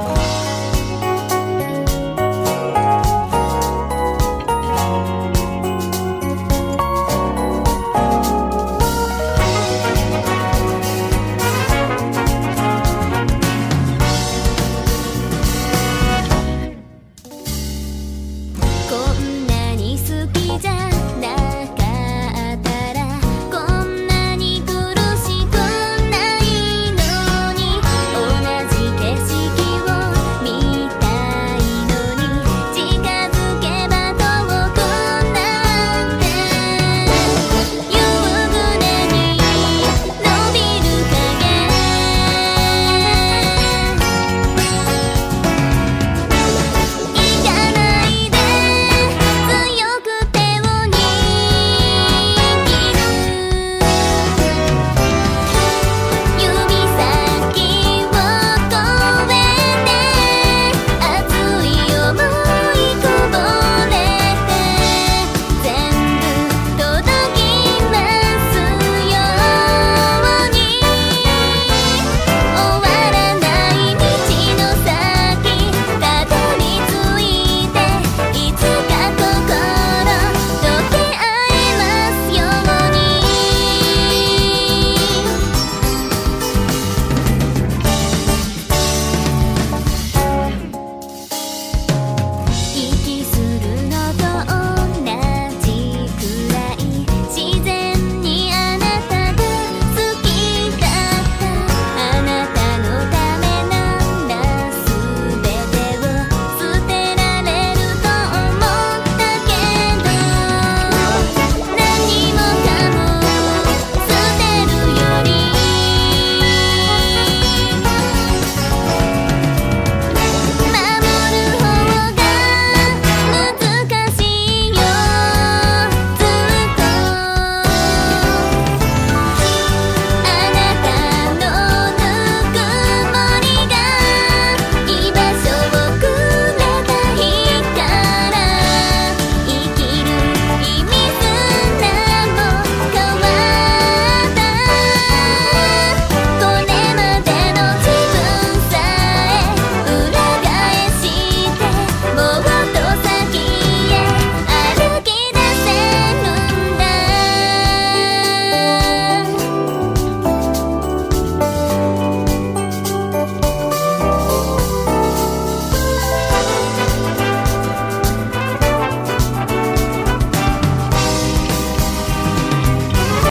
Oh.